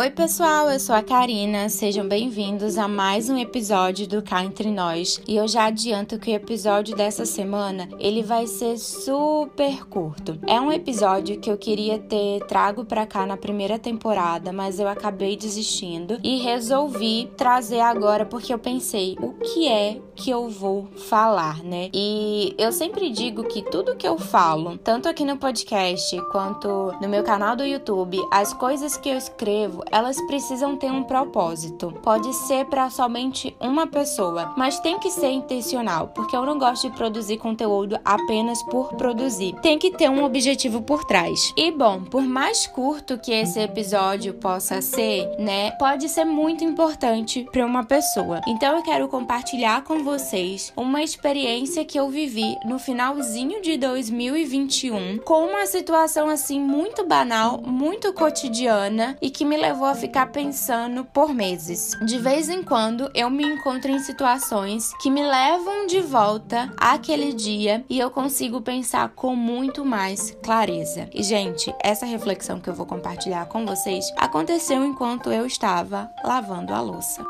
Oi, pessoal, eu sou a Karina. Sejam bem-vindos a mais um episódio do Cá Entre Nós. E eu já adianto que o episódio dessa semana, ele vai ser super curto. É um episódio que eu queria ter trago para cá na primeira temporada, mas eu acabei desistindo e resolvi trazer agora porque eu pensei, o que é que eu vou falar, né? E eu sempre digo que tudo que eu falo, tanto aqui no podcast quanto no meu canal do YouTube, as coisas que eu escrevo elas precisam ter um propósito. Pode ser para somente uma pessoa, mas tem que ser intencional, porque eu não gosto de produzir conteúdo apenas por produzir. Tem que ter um objetivo por trás. E bom, por mais curto que esse episódio possa ser, né, pode ser muito importante para uma pessoa. Então eu quero compartilhar com vocês uma experiência que eu vivi no finalzinho de 2021 com uma situação assim muito banal, muito cotidiana e que me levou a ficar pensando por meses. De vez em quando eu me encontro em situações que me levam de volta àquele dia e eu consigo pensar com muito mais clareza. E, gente, essa reflexão que eu vou compartilhar com vocês aconteceu enquanto eu estava lavando a louça.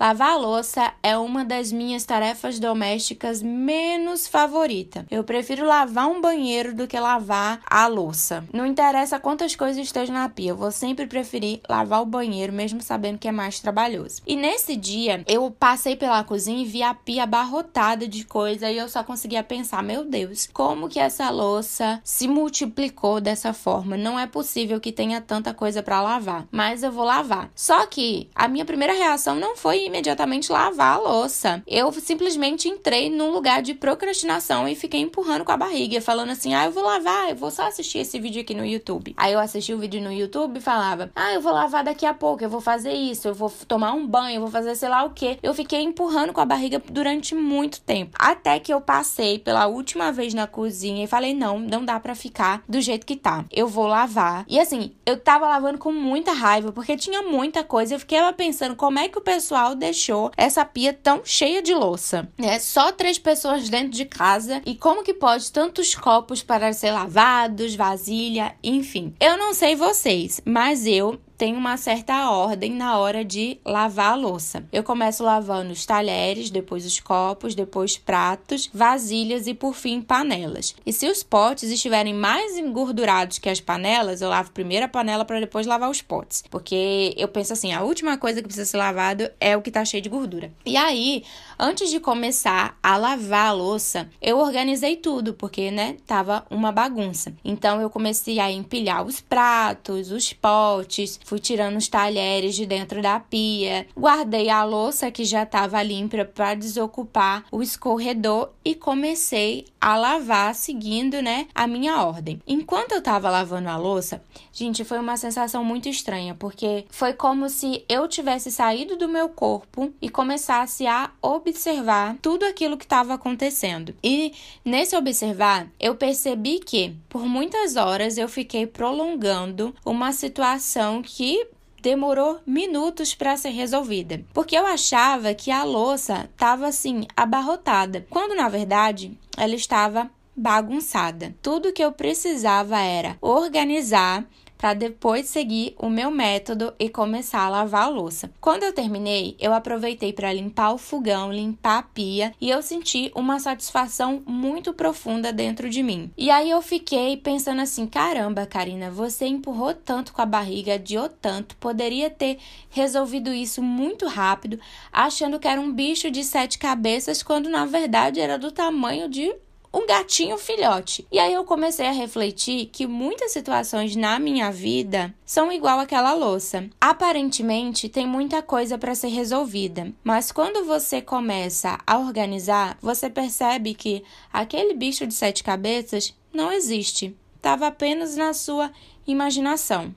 Lavar a louça é uma das minhas tarefas domésticas menos favorita. Eu prefiro lavar um banheiro do que lavar a louça. Não interessa quantas coisas estejam na pia, eu vou sempre preferir lavar o banheiro, mesmo sabendo que é mais trabalhoso. E nesse dia, eu passei pela cozinha e vi a pia abarrotada de coisa e eu só conseguia pensar: meu Deus, como que essa louça se multiplicou dessa forma? Não é possível que tenha tanta coisa para lavar, mas eu vou lavar. Só que a minha primeira reação não foi imediatamente lavar a louça. Eu simplesmente entrei num lugar de procrastinação e fiquei empurrando com a barriga, falando assim: ah, eu vou lavar, eu vou só assistir esse vídeo aqui no YouTube. Aí eu assisti o vídeo no YouTube e falava: ah, eu vou lavar daqui a pouco, eu vou fazer isso, eu vou tomar um banho, eu vou fazer sei lá o que. Eu fiquei empurrando com a barriga durante muito tempo. Até que eu passei pela última vez na cozinha e falei: não, não dá para ficar do jeito que tá. Eu vou lavar. E assim, eu tava lavando com muita raiva porque tinha muita coisa. Eu fiquei pensando como é que o pessoal deixou essa pia tão cheia de louça, né? Só três pessoas dentro de casa e como que pode tantos copos para ser lavados, vasilha, enfim. Eu não sei vocês, mas eu tem uma certa ordem na hora de lavar a louça. Eu começo lavando os talheres, depois os copos, depois pratos, vasilhas e por fim panelas. E se os potes estiverem mais engordurados que as panelas, eu lavo primeiro a panela para depois lavar os potes, porque eu penso assim, a última coisa que precisa ser lavado é o que está cheio de gordura. E aí, antes de começar a lavar a louça, eu organizei tudo, porque né, tava uma bagunça. Então eu comecei a empilhar os pratos, os potes, Fui tirando os talheres de dentro da pia, guardei a louça que já estava limpa para desocupar o escorredor e comecei a lavar seguindo, né, a minha ordem. Enquanto eu estava lavando a louça, gente, foi uma sensação muito estranha, porque foi como se eu tivesse saído do meu corpo e começasse a observar tudo aquilo que estava acontecendo. E nesse observar, eu percebi que por muitas horas eu fiquei prolongando uma situação que demorou minutos para ser resolvida, porque eu achava que a louça estava assim abarrotada, quando na verdade ela estava bagunçada. Tudo que eu precisava era organizar para depois seguir o meu método e começar a lavar a louça. Quando eu terminei, eu aproveitei para limpar o fogão, limpar a pia e eu senti uma satisfação muito profunda dentro de mim. E aí eu fiquei pensando assim: caramba, Karina, você empurrou tanto com a barriga, adiou tanto, poderia ter resolvido isso muito rápido, achando que era um bicho de sete cabeças, quando na verdade era do tamanho de um gatinho filhote. E aí eu comecei a refletir que muitas situações na minha vida são igual àquela louça. Aparentemente tem muita coisa para ser resolvida, mas quando você começa a organizar, você percebe que aquele bicho de sete cabeças não existe. Estava apenas na sua imaginação.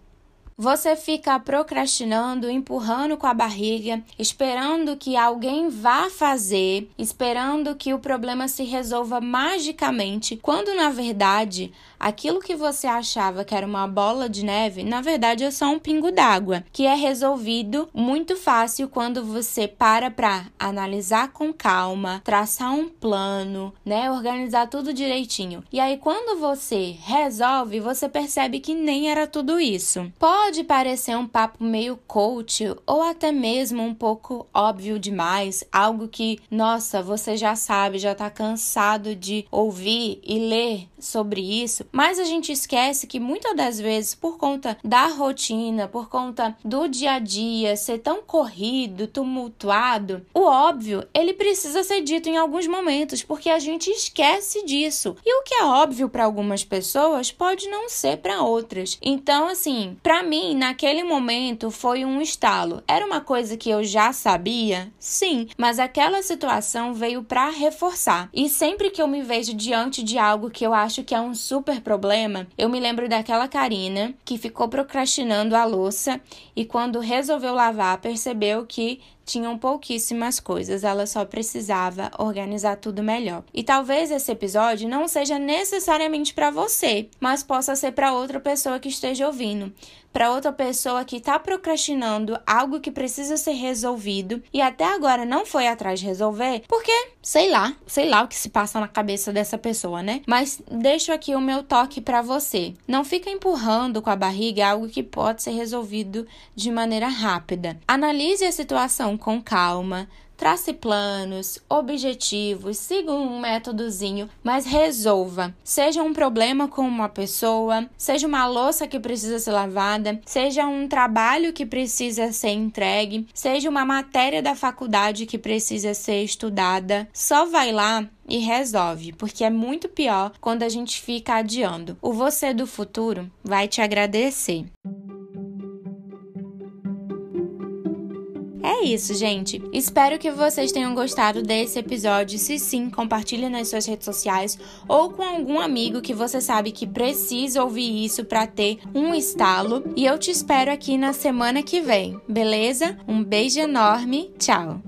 Você fica procrastinando, empurrando com a barriga, esperando que alguém vá fazer, esperando que o problema se resolva magicamente, quando na verdade aquilo que você achava que era uma bola de neve, na verdade é só um pingo d'água, que é resolvido muito fácil quando você para para analisar com calma, traçar um plano, né, organizar tudo direitinho. E aí quando você resolve, você percebe que nem era tudo isso. Pode parecer um papo meio coach ou até mesmo um pouco óbvio demais, algo que, nossa, você já sabe, já tá cansado de ouvir e ler sobre isso, mas a gente esquece que muitas das vezes, por conta da rotina, por conta do dia a dia ser tão corrido, tumultuado, o óbvio ele precisa ser dito em alguns momentos, porque a gente esquece disso. E o que é óbvio para algumas pessoas pode não ser para outras. Então, assim, para mim, naquele momento foi um estalo. Era uma coisa que eu já sabia? Sim, mas aquela situação veio para reforçar. E sempre que eu me vejo diante de algo que eu acho que é um super problema, eu me lembro daquela Karina que ficou procrastinando a louça e quando resolveu lavar, percebeu que tinham pouquíssimas coisas, ela só precisava organizar tudo melhor. E talvez esse episódio não seja necessariamente para você, mas possa ser para outra pessoa que esteja ouvindo para outra pessoa que está procrastinando algo que precisa ser resolvido e até agora não foi atrás de resolver, porque sei lá, sei lá o que se passa na cabeça dessa pessoa, né? Mas deixo aqui o meu toque para você. Não fica empurrando com a barriga algo que pode ser resolvido de maneira rápida. Analise a situação com calma, Trace planos, objetivos, siga um métodozinho, mas resolva. Seja um problema com uma pessoa, seja uma louça que precisa ser lavada, seja um trabalho que precisa ser entregue, seja uma matéria da faculdade que precisa ser estudada. Só vai lá e resolve, porque é muito pior quando a gente fica adiando. O você do futuro vai te agradecer. É isso, gente. Espero que vocês tenham gostado desse episódio. Se sim, compartilhe nas suas redes sociais ou com algum amigo que você sabe que precisa ouvir isso para ter um estalo. E eu te espero aqui na semana que vem, beleza? Um beijo enorme. Tchau.